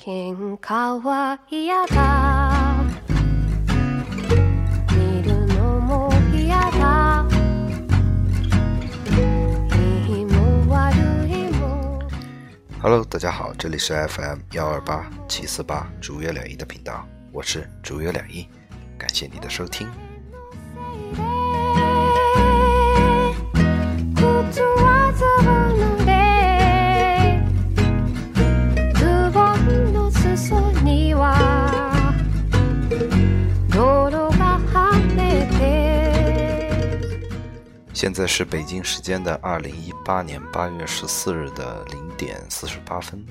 喧嘩は嫌だ見るのも嫌だいいも悪いも Hello，大家好，这里是 FM 幺二八七四八主月两亿的频道，我是主月两亿，感谢你的收听。 现在是北京时间的二零一八年八月十四日的零点四十八分，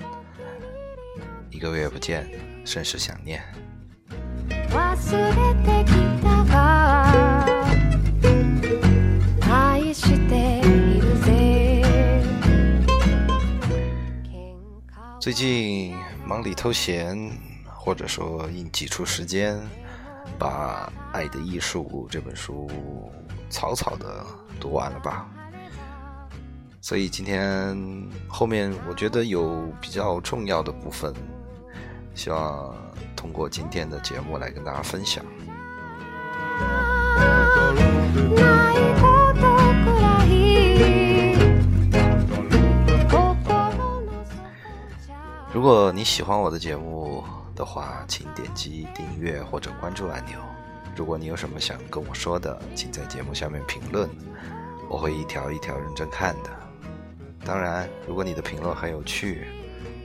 一个月不见，甚是想念。忘れてきたが愛しているぜ最近忙里偷闲，或者说硬挤出时间，把《爱的艺术》这本书草草的 读完了吧。所以今天后面我觉得有比较重要的部分，希望通过今天的节目来跟大家分享。ないことくらい心の底如果你喜欢我的节目的话，请点击订阅或者关注按钮。 如果你有什么想跟我说的，请在节目下面评论，我会一条一条认真看的。当然，如果你的评论很有趣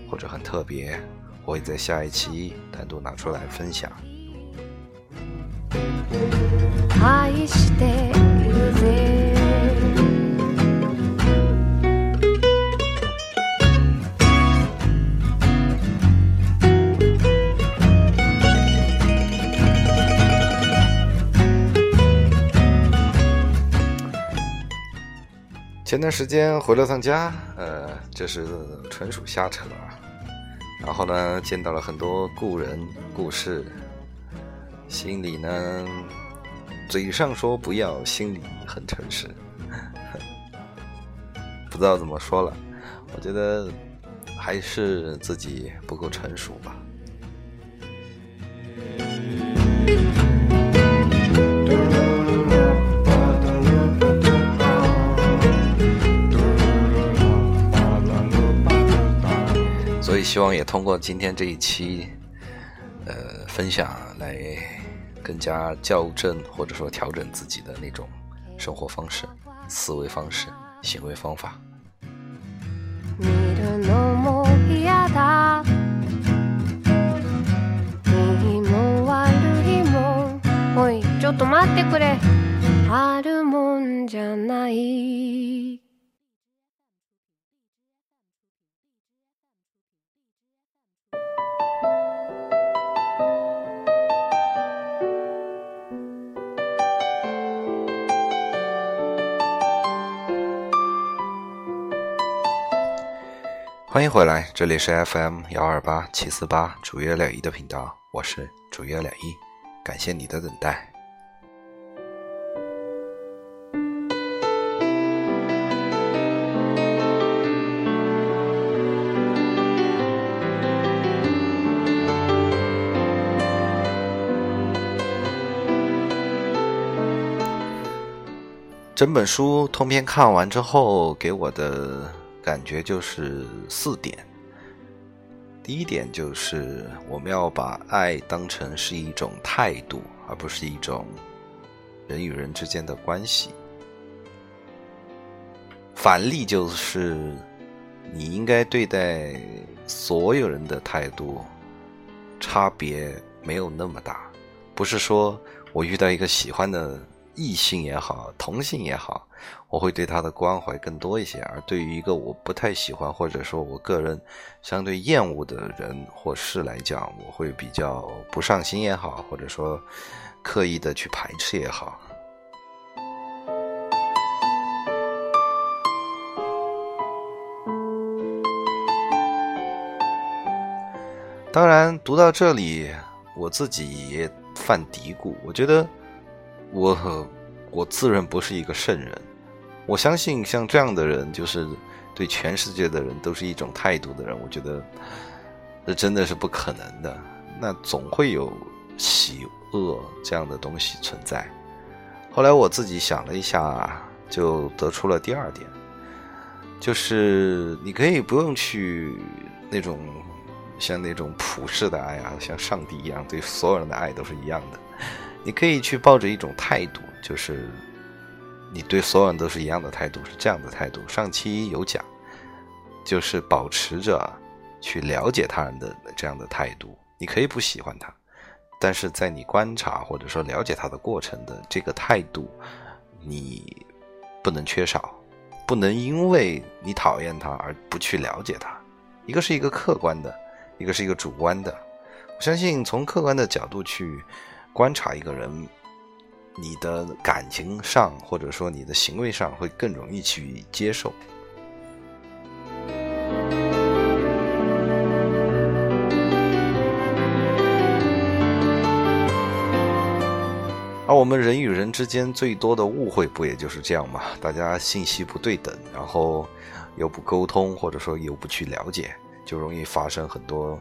或者很特别，我会在下一期单独拿出来分享。愛しているぜ 前段时间回了趟家，呃，这是纯属瞎扯啊。然后呢，见到了很多故人故事，心里呢，嘴上说不要，心里很诚实，不知道怎么说了。我觉得还是自己不够成熟吧。希望也通过今天这一期，呃，分享来更加校正或者说调整自己的那种生活方式、思维方式、行为方法。見るのも嫌だいいも悪いもおいちょっと待ってくれあるもんじゃない 欢迎回来，这里是 FM 幺二八七四八主页两一的频道，我是主页两一，感谢你的等待。整本书通篇看完之后，给我的感觉就是四点。第一点就是我们要把爱当成是一种态度，而不是一种人与人之间的关系。反例就是你应该对待所有人的态度差别没有那么大，不是说我遇到一个喜欢的异性也好，同性也好，我会对他的关怀更多一些；而对于一个我不太喜欢或者说我个人相对厌恶的人或事来讲，我会比较不上心也好，或者说刻意的去排斥也好。当然，读到这里，我自己也犯嘀咕。我觉得我我自认不是一个圣人，我相信像这样的人，就是对全世界的人都是一种态度的人。我觉得这真的是不可能的。那总会有喜恶这样的东西存在。后来我自己想了一下，就得出了第二点，就是你可以不用去那种像那种普世的爱啊，像上帝一样对所有人的爱都是一样的。你可以去抱着一种态度，就是你对所有人都是一样的态度，是这样的态度。上期有讲，就是保持着去了解他人的这样的态度。你可以不喜欢他，但是在你观察或者说了解他的过程的这个态度，你不能缺少，不能因为你讨厌他而不去了解他。一个是一个客观的，一个是一个主观的。我相信从客观的角度去。观察一个人，你的感情上或者说你的行为上会更容易去接受。而我们人与人之间最多的误会不也就是这样吗？大家信息不对等，然后又不沟通，或者说又不去了解，就容易发生很多。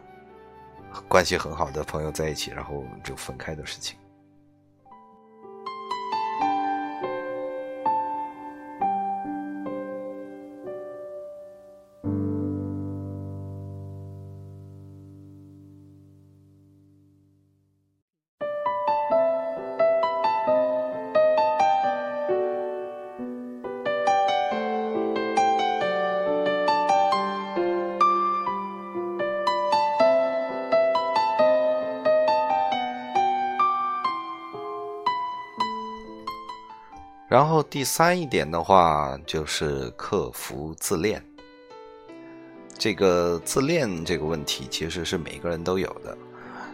关系很好的朋友在一起，然后就分开的事情。然后第三一点的话，就是克服自恋。这个自恋这个问题，其实是每个人都有的。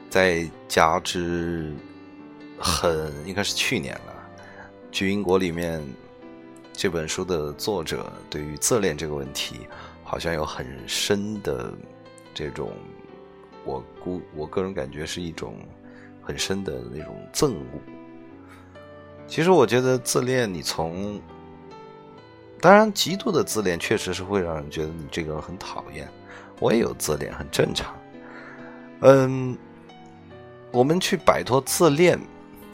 再加之，很应该是去年了，《巨英国》里面这本书的作者对于自恋这个问题，好像有很深的这种，我估我个人感觉是一种很深的那种憎恶。其实我觉得自恋，你从当然极度的自恋确实是会让人觉得你这个人很讨厌。我也有自恋，很正常。嗯，我们去摆脱自恋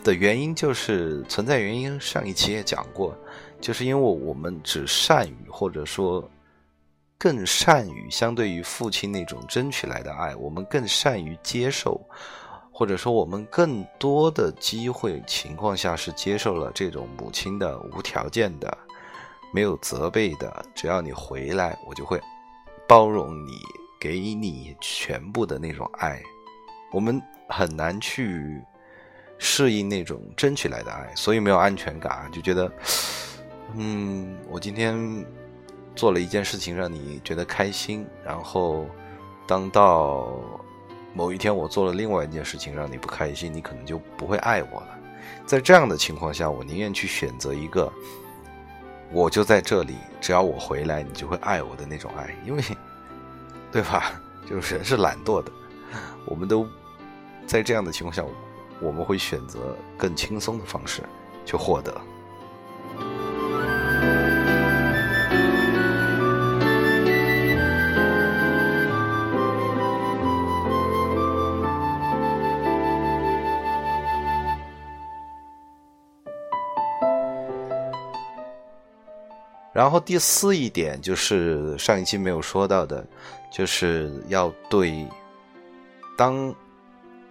的原因就是存在原因，上一期也讲过，就是因为我们只善于或者说更善于相对于父亲那种争取来的爱，我们更善于接受。或者说，我们更多的机会情况下是接受了这种母亲的无条件的、没有责备的，只要你回来，我就会包容你，给你全部的那种爱。我们很难去适应那种争取来的爱，所以没有安全感，就觉得，嗯，我今天做了一件事情让你觉得开心，然后当到。某一天我做了另外一件事情让你不开心，你可能就不会爱我了。在这样的情况下，我宁愿去选择一个，我就在这里，只要我回来，你就会爱我的那种爱，因为，对吧？就是人是懒惰的，我们都在这样的情况下，我们会选择更轻松的方式去获得。然后第四一点就是上一期没有说到的，就是要对，当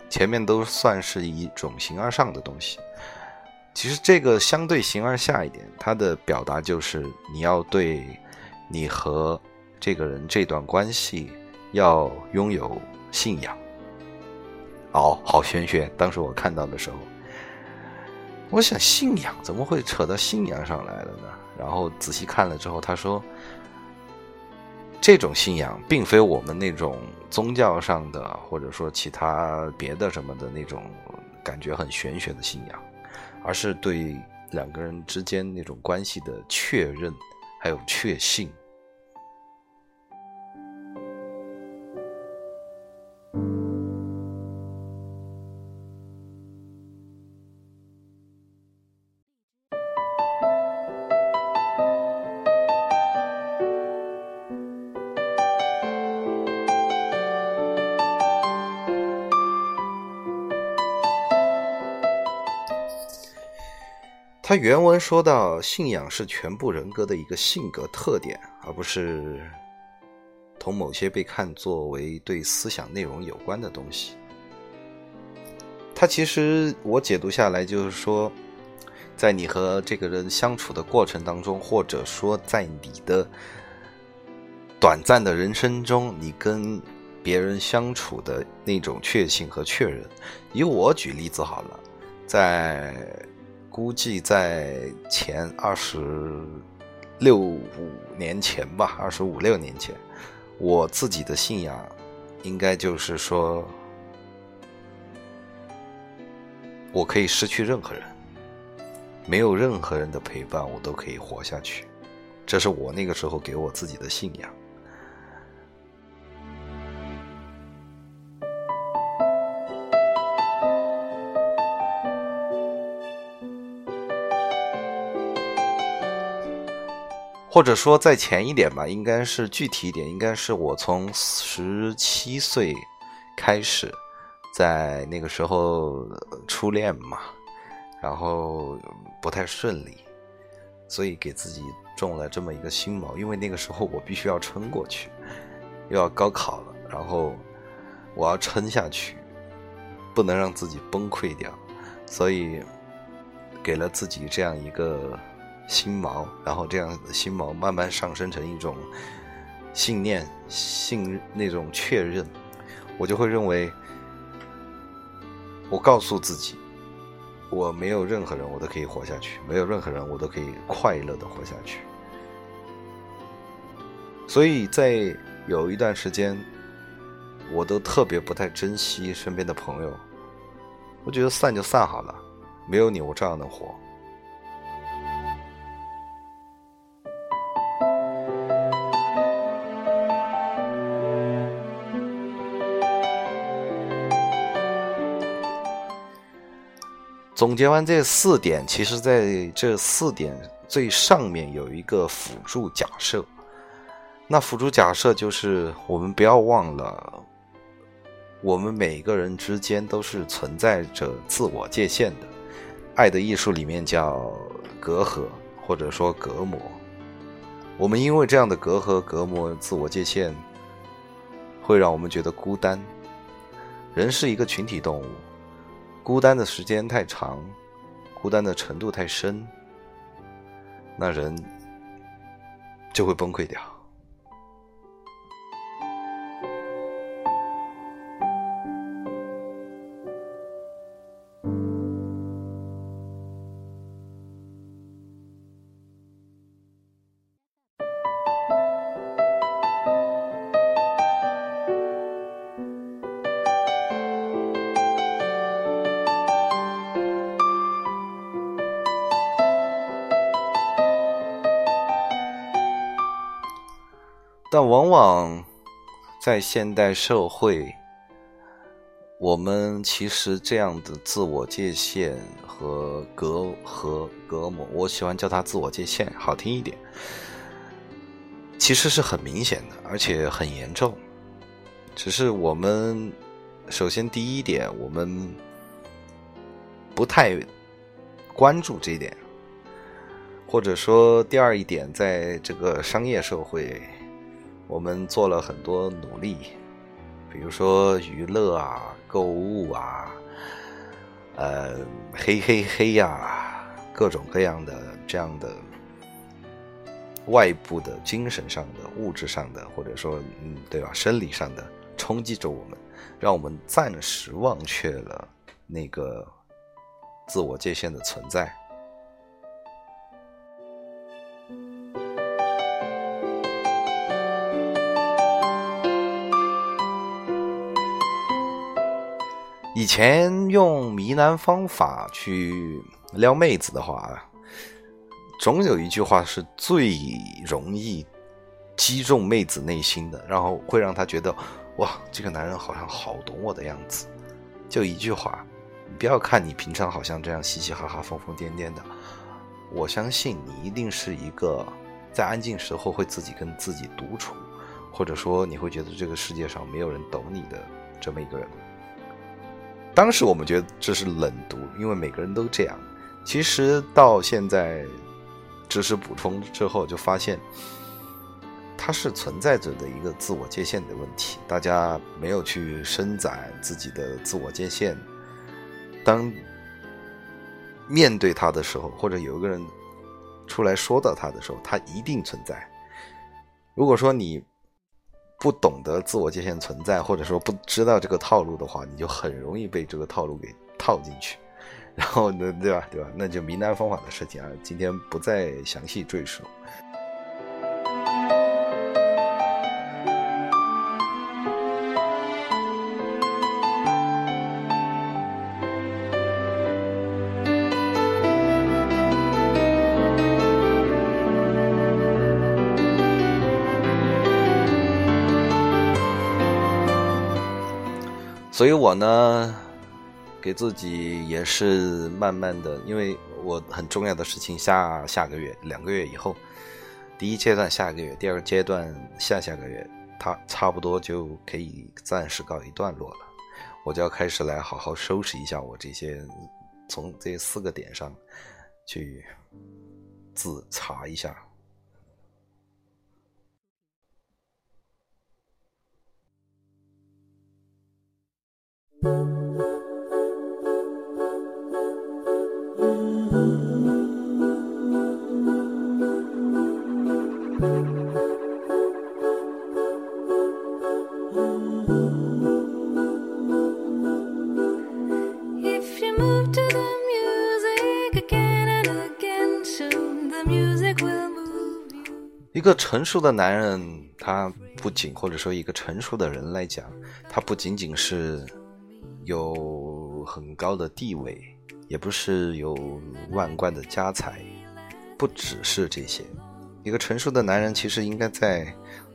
前面都算是一种形而上的东西，其实这个相对形而下一点，它的表达就是你要对你和这个人这段关系要拥有信仰。哦，好玄学！当时我看到的时候，我想信仰怎么会扯到信仰上来了呢？然后仔细看了之后，他说：“这种信仰并非我们那种宗教上的，或者说其他别的什么的那种感觉很玄学的信仰，而是对两个人之间那种关系的确认，还有确信。”他原文说到，信仰是全部人格的一个性格特点，而不是同某些被看作为对思想内容有关的东西。他其实我解读下来就是说，在你和这个人相处的过程当中，或者说在你的短暂的人生中，你跟别人相处的那种确信和确认。以我举例子好了，在。估计在前二十六五年前吧，二十五六年前，我自己的信仰应该就是说，我可以失去任何人，没有任何人的陪伴，我都可以活下去。这是我那个时候给我自己的信仰。或者说再前一点吧，应该是具体一点，应该是我从十七岁开始，在那个时候初恋嘛，然后不太顺利，所以给自己种了这么一个心锚，因为那个时候我必须要撑过去，又要高考了，然后我要撑下去，不能让自己崩溃掉，所以给了自己这样一个。心锚，然后这样的心锚慢慢上升成一种信念、信那种确认，我就会认为，我告诉自己，我没有任何人，我都可以活下去；没有任何人，我都可以快乐的活下去。所以在有一段时间，我都特别不太珍惜身边的朋友，我觉得散就散好了，没有你，我照样能活。总结完这四点，其实在这四点最上面有一个辅助假设。那辅助假设就是，我们不要忘了，我们每个人之间都是存在着自我界限的。爱的艺术里面叫隔阂，或者说隔膜。我们因为这样的隔阂、隔膜、自我界限，会让我们觉得孤单。人是一个群体动物。孤单的时间太长，孤单的程度太深，那人就会崩溃掉。但往往在现代社会，我们其实这样的自我界限和隔和隔膜，我喜欢叫它自我界限，好听一点，其实是很明显的，而且很严重。只是我们首先第一点，我们不太关注这一点，或者说第二一点，在这个商业社会。我们做了很多努力，比如说娱乐啊、购物啊，呃，嘿嘿嘿呀，各种各样的这样的外部的精神上的、物质上的，或者说嗯，对吧，生理上的冲击着我们，让我们暂时忘却了那个自我界限的存在。以前用迷男方法去撩妹子的话，总有一句话是最容易击中妹子内心的，然后会让她觉得哇，这个男人好像好懂我的样子。就一句话，不要看你平常好像这样嘻嘻哈哈、疯疯癫癫的，我相信你一定是一个在安静时候会自己跟自己独处，或者说你会觉得这个世界上没有人懂你的这么一个人。当时我们觉得这是冷读，因为每个人都这样。其实到现在知识补充之后，就发现它是存在着的一个自我界限的问题。大家没有去伸展自己的自我界限，当面对它的时候，或者有一个人出来说到它的时候，它一定存在。如果说你不懂得自我界限存在，或者说不知道这个套路的话，你就很容易被这个套路给套进去。然后呢，对吧？对吧？那就名单方法的事情啊，今天不再详细赘述。所以我呢。给自己也是慢慢的，因为我很重要的事情下下个月两个月以后，第一阶段下个月，第二阶段下下个月，它差不多就可以暂时告一段落了，我就要开始来好好收拾一下我这些，从这四个点上去自查一下。一个成熟的男人，他不仅或者说一个成熟的人来讲，他不仅仅是有很高的地位，也不是有万贯的家财，不只是这些。一个成熟的男人，其实应该在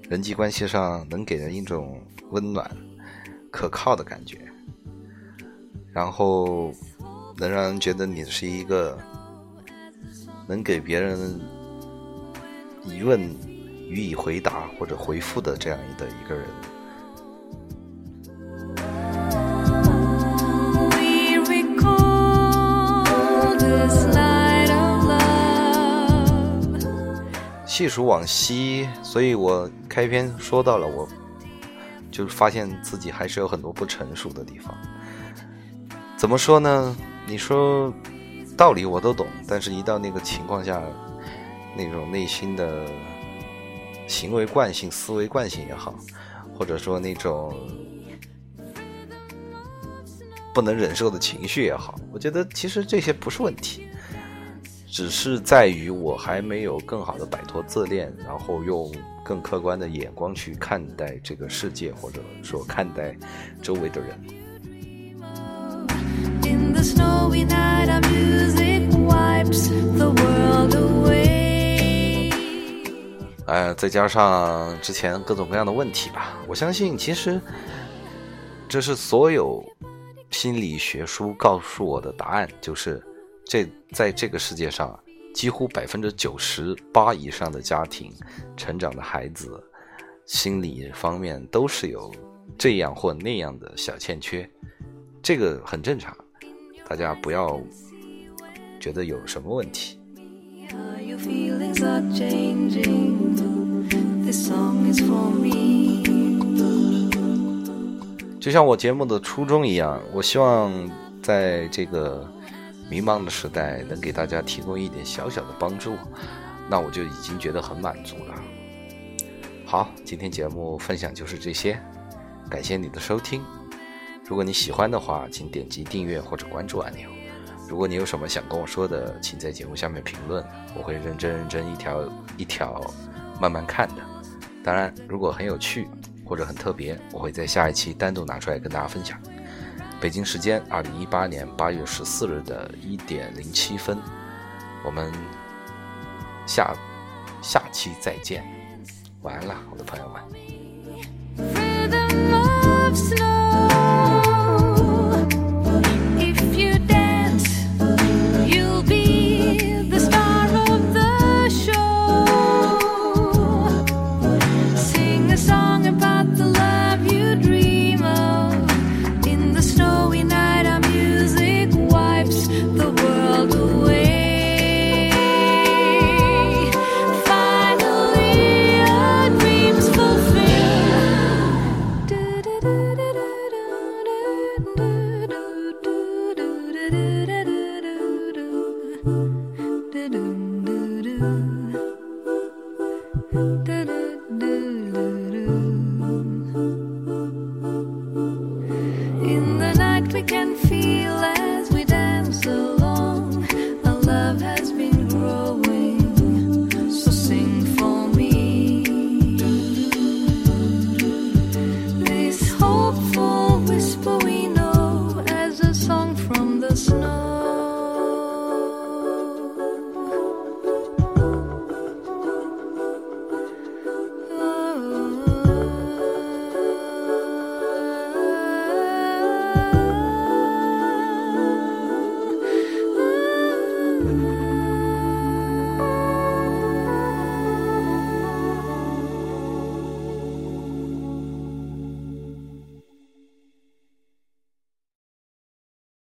人际关系上能给人一种温暖、可靠的感觉，然后能让人觉得你是一个能给别人。疑问予以回答或者回复的这样的一个人。细数往昔，所以我开篇说到了，我就发现自己还是有很多不成熟的地方。怎么说呢？你说道理我都懂，但是一到那个情况下。那种内心的行为惯性、思维惯性也好，或者说那种不能忍受的情绪也好，我觉得其实这些不是问题，只是在于我还没有更好的摆脱自恋，然后用更客观的眼光去看待这个世界，或者说看待周围的人。呃，再加上之前各种各样的问题吧，我相信其实这是所有心理学书告诉我的答案，就是这在这个世界上，几乎百分之九十八以上的家庭成长的孩子，心理方面都是有这样或那样的小欠缺，这个很正常，大家不要觉得有什么问题。就像我节目的初衷一样，我希望在这个迷茫的时代，能给大家提供一点小小的帮助，那我就已经觉得很满足了。好，今天节目分享就是这些，感谢你的收听。如果你喜欢的话，请点击订阅或者关注按钮。如果你有什么想跟我说的，请在节目下面评论，我会认真认真一条一条慢慢看的。当然，如果很有趣或者很特别，我会在下一期单独拿出来跟大家分享。北京时间二零一八年八月十四日的一点零七分，我们下下期再见，晚安了，我的朋友们。